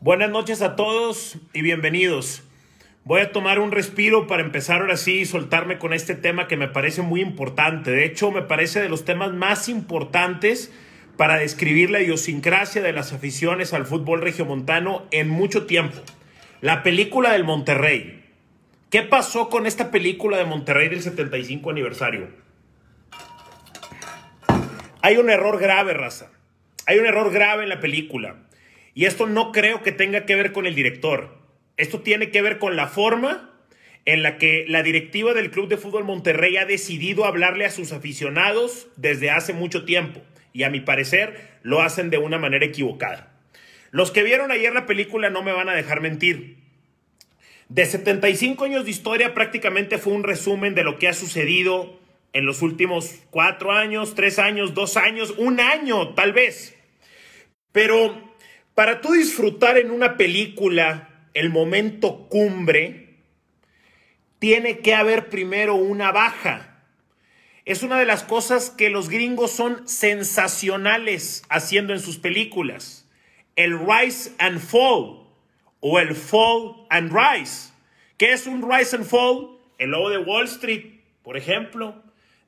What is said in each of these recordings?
Buenas noches a todos y bienvenidos. Voy a tomar un respiro para empezar ahora sí y soltarme con este tema que me parece muy importante. De hecho, me parece de los temas más importantes para describir la idiosincrasia de las aficiones al fútbol regiomontano en mucho tiempo. La película del Monterrey. ¿Qué pasó con esta película de Monterrey del 75 aniversario? Hay un error grave, raza. Hay un error grave en la película. Y esto no creo que tenga que ver con el director. Esto tiene que ver con la forma en la que la directiva del Club de Fútbol Monterrey ha decidido hablarle a sus aficionados desde hace mucho tiempo. Y a mi parecer lo hacen de una manera equivocada. Los que vieron ayer la película no me van a dejar mentir. De 75 años de historia prácticamente fue un resumen de lo que ha sucedido en los últimos cuatro años, tres años, dos años, un año tal vez. Pero para tú disfrutar en una película el momento cumbre, tiene que haber primero una baja. Es una de las cosas que los gringos son sensacionales haciendo en sus películas. El rise and fall o el fall and rise. ¿Qué es un rise and fall? El lobo de Wall Street, por ejemplo.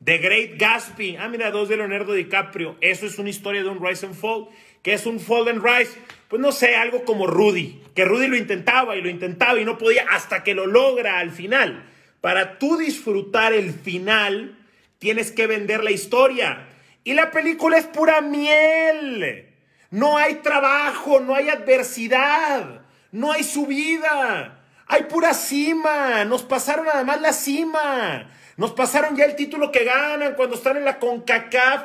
The Great Gatsby. Ah, mira, dos de Leonardo DiCaprio. Eso es una historia de un rise and fall. ¿Qué es un fall and rise? pues no sé, algo como Rudy, que Rudy lo intentaba y lo intentaba y no podía hasta que lo logra al final. Para tú disfrutar el final, tienes que vender la historia. Y la película es pura miel. No hay trabajo, no hay adversidad, no hay subida. Hay pura cima. Nos pasaron además la cima. Nos pasaron ya el título que ganan cuando están en la CONCACAF.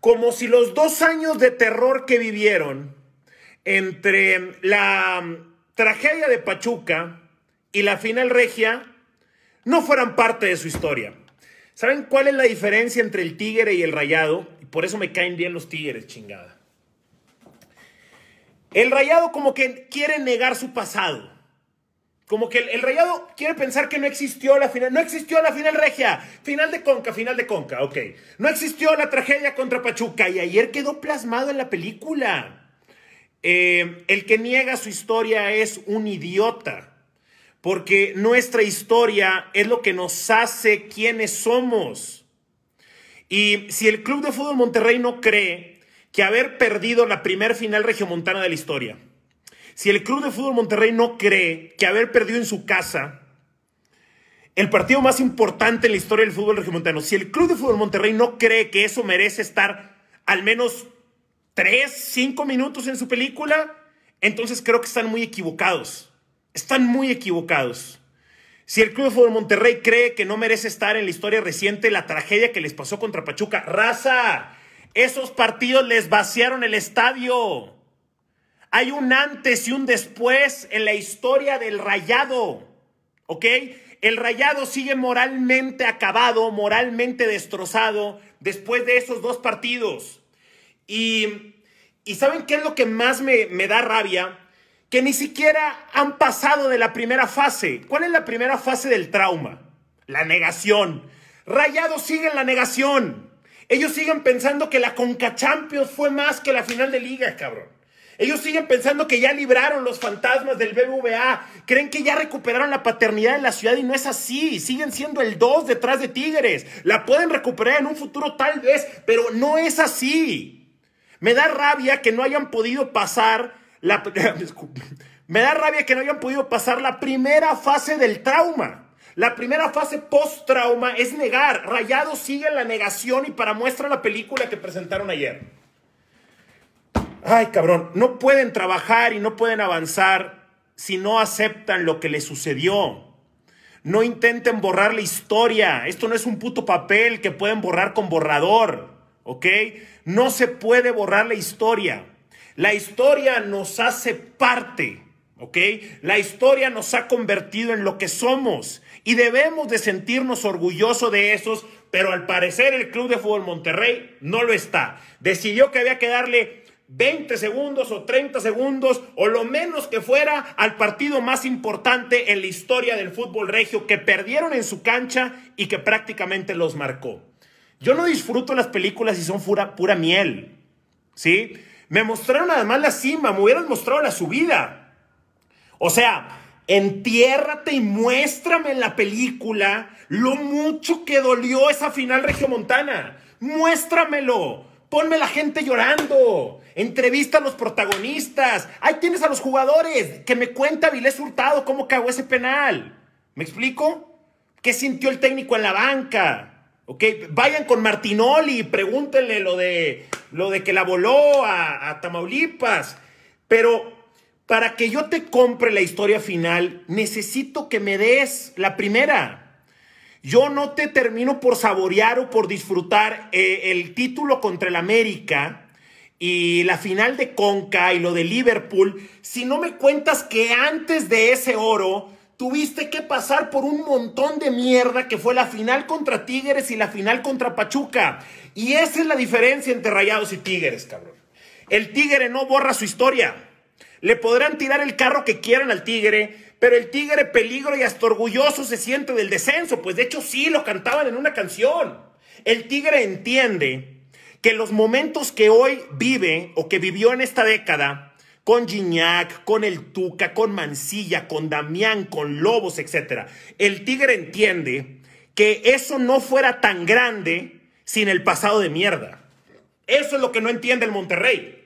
Como si los dos años de terror que vivieron entre la tragedia de Pachuca y la final regia no fueran parte de su historia. ¿Saben cuál es la diferencia entre el Tigre y el Rayado? Y por eso me caen bien los Tigres, chingada. El Rayado como que quiere negar su pasado. Como que el, Rayado quiere pensar que no existió la final. No existió la final regia. Final de Conca, final de Conca, ok. No existió la tragedia contra Pachuca. Y ayer quedó plasmado en la película. Eh, el que niega su historia es un idiota, porque nuestra historia es lo que nos hace quienes somos. Y si el Club de Fútbol Monterrey no cree que haber perdido la primer final regiomontana de la historia, si el Club de Fútbol Monterrey no cree que haber perdido en su casa el partido más importante en la historia del fútbol regiomontano, si el Club de Fútbol Monterrey no cree que eso merece estar al menos tres, cinco minutos en su película, entonces creo que están muy equivocados. Están muy equivocados. Si el Club de Fútbol Monterrey cree que no merece estar en la historia reciente la tragedia que les pasó contra Pachuca, raza, esos partidos les vaciaron el estadio. Hay un antes y un después en la historia del rayado. ¿Ok? El rayado sigue moralmente acabado, moralmente destrozado después de esos dos partidos. Y, ¿saben qué es lo que más me, me da rabia? Que ni siquiera han pasado de la primera fase. ¿Cuál es la primera fase del trauma? La negación. Rayados siguen la negación. Ellos siguen pensando que la Conca Champions fue más que la final de liga, cabrón. Ellos siguen pensando que ya libraron los fantasmas del BBVA. Creen que ya recuperaron la paternidad en la ciudad y no es así. Siguen siendo el 2 detrás de Tigres. La pueden recuperar en un futuro tal vez, pero no es así. Me da rabia que no hayan podido pasar la Me da rabia que no hayan podido pasar la primera fase del trauma. La primera fase post-trauma es negar. Rayado sigue la negación y para muestra la película que presentaron ayer. Ay, cabrón, no pueden trabajar y no pueden avanzar si no aceptan lo que les sucedió. No intenten borrar la historia. Esto no es un puto papel que pueden borrar con borrador. ¿ok? No se puede borrar la historia. La historia nos hace parte, ¿ok? La historia nos ha convertido en lo que somos y debemos de sentirnos orgullosos de esos, pero al parecer el Club de Fútbol Monterrey no lo está. Decidió que había que darle 20 segundos o 30 segundos o lo menos que fuera al partido más importante en la historia del fútbol regio que perdieron en su cancha y que prácticamente los marcó. Yo no disfruto las películas si son pura, miel. ¿Sí? Me mostraron además la cima, me hubieran mostrado la subida. O sea, entiérrate y muéstrame en la película lo mucho que dolió esa final regiomontana. Muéstramelo. Ponme la gente llorando. Entrevista a los protagonistas. Ahí tienes a los jugadores. Que me cuenta Vilés Hurtado cómo cagó ese penal. ¿Me explico? ¿Qué sintió el técnico en la banca? ¿Ok? Vayan con Martinoli pregúntenle lo de, lo de que la voló a Tamaulipas. Pero para que yo te compre la historia final, necesito que me des la primera. Yo no te termino por saborear o por disfrutar eh, el título contra el América y la final de Conca y lo de Liverpool si no me cuentas que antes de ese oro tuviste que pasar por un montón de mierda que fue la final contra Tigres y la final contra Pachuca. Y esa es la diferencia entre Rayados y Tigres, cabrón. El Tigre no borra su historia. Le podrán tirar el carro que quieran al Tigre, pero el tigre peligro y hasta orgulloso se siente del descenso, pues de hecho sí lo cantaban en una canción. El tigre entiende que los momentos que hoy vive o que vivió en esta década, con Gignac, con el Tuca, con Mancilla, con Damián, con Lobos, etc. El tigre entiende que eso no fuera tan grande sin el pasado de mierda. Eso es lo que no entiende el Monterrey.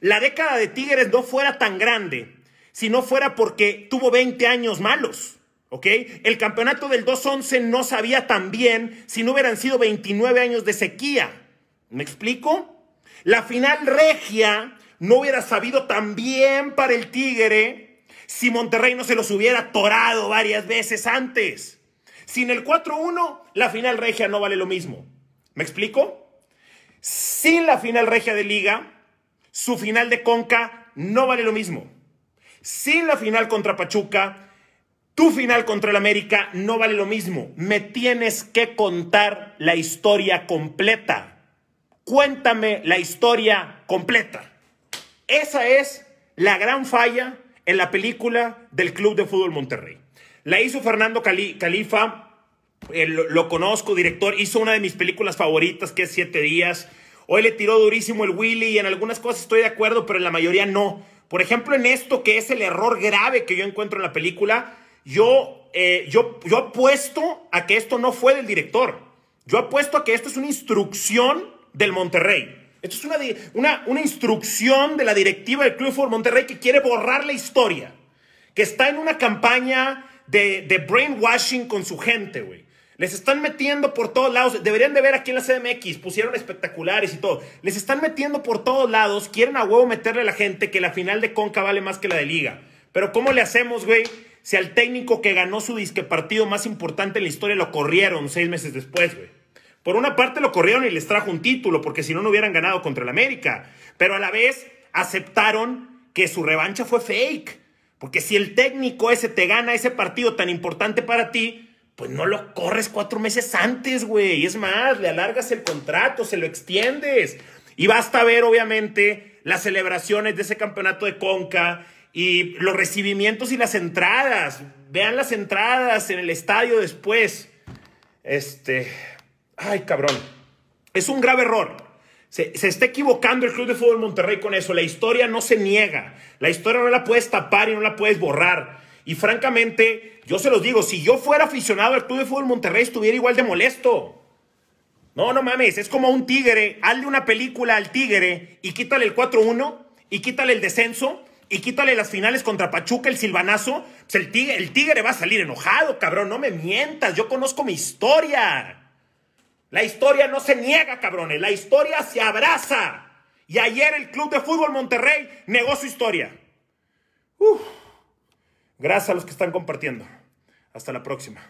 La década de Tigres no fuera tan grande si no fuera porque tuvo 20 años malos. ¿Ok? El campeonato del 2-11 no sabía tan bien si no hubieran sido 29 años de sequía. ¿Me explico? La final regia no hubiera sabido tan bien para el Tigre si Monterrey no se los hubiera torado varias veces antes. Sin el 4-1, la final regia no vale lo mismo. ¿Me explico? Sin la final regia de liga, su final de conca no vale lo mismo sin la final contra Pachuca, tu final contra el América no vale lo mismo. Me tienes que contar la historia completa. Cuéntame la historia completa. Esa es la gran falla en la película del Club de Fútbol Monterrey. La hizo Fernando Califa, lo conozco, director, hizo una de mis películas favoritas que es Siete Días. Hoy le tiró durísimo el Willy y en algunas cosas estoy de acuerdo, pero en la mayoría no. Por ejemplo, en esto que es el error grave que yo encuentro en la película, yo, eh, yo, yo apuesto a que esto no fue del director. Yo apuesto a que esto es una instrucción del Monterrey. Esto es una, una, una instrucción de la directiva del Club Fútbol Monterrey que quiere borrar la historia. Que está en una campaña de, de brainwashing con su gente, güey. Les están metiendo por todos lados. Deberían de ver aquí en la CDMX. Pusieron espectaculares y todo. Les están metiendo por todos lados. Quieren a huevo meterle a la gente que la final de Conca vale más que la de Liga. Pero ¿cómo le hacemos, güey? Si al técnico que ganó su disque partido más importante en la historia lo corrieron seis meses después, güey. Por una parte lo corrieron y les trajo un título, porque si no, no hubieran ganado contra el América. Pero a la vez aceptaron que su revancha fue fake. Porque si el técnico ese te gana ese partido tan importante para ti, pues no lo corres cuatro meses antes, güey. Es más, le alargas el contrato, se lo extiendes. Y basta ver, obviamente, las celebraciones de ese campeonato de Conca y los recibimientos y las entradas. Vean las entradas en el estadio después. Este. Ay, cabrón. Es un grave error. Se, se, está equivocando el Club de Fútbol Monterrey con eso. La historia no se niega. La historia no la puedes tapar y no la puedes borrar. Y francamente, yo se los digo, si yo fuera aficionado al Club de Fútbol Monterrey, estuviera igual de molesto. No, no mames, es como un tigre. Hazle una película al tigre y quítale el 4-1 y quítale el descenso y quítale las finales contra Pachuca, el silbanazo. Pues el, tigre, el tigre va a salir enojado, cabrón. No me mientas, yo conozco mi historia. La historia no se niega, cabrones. La historia se abraza. Y ayer el Club de Fútbol Monterrey negó su historia. Uf. Gracias a los que están compartiendo. Hasta la próxima.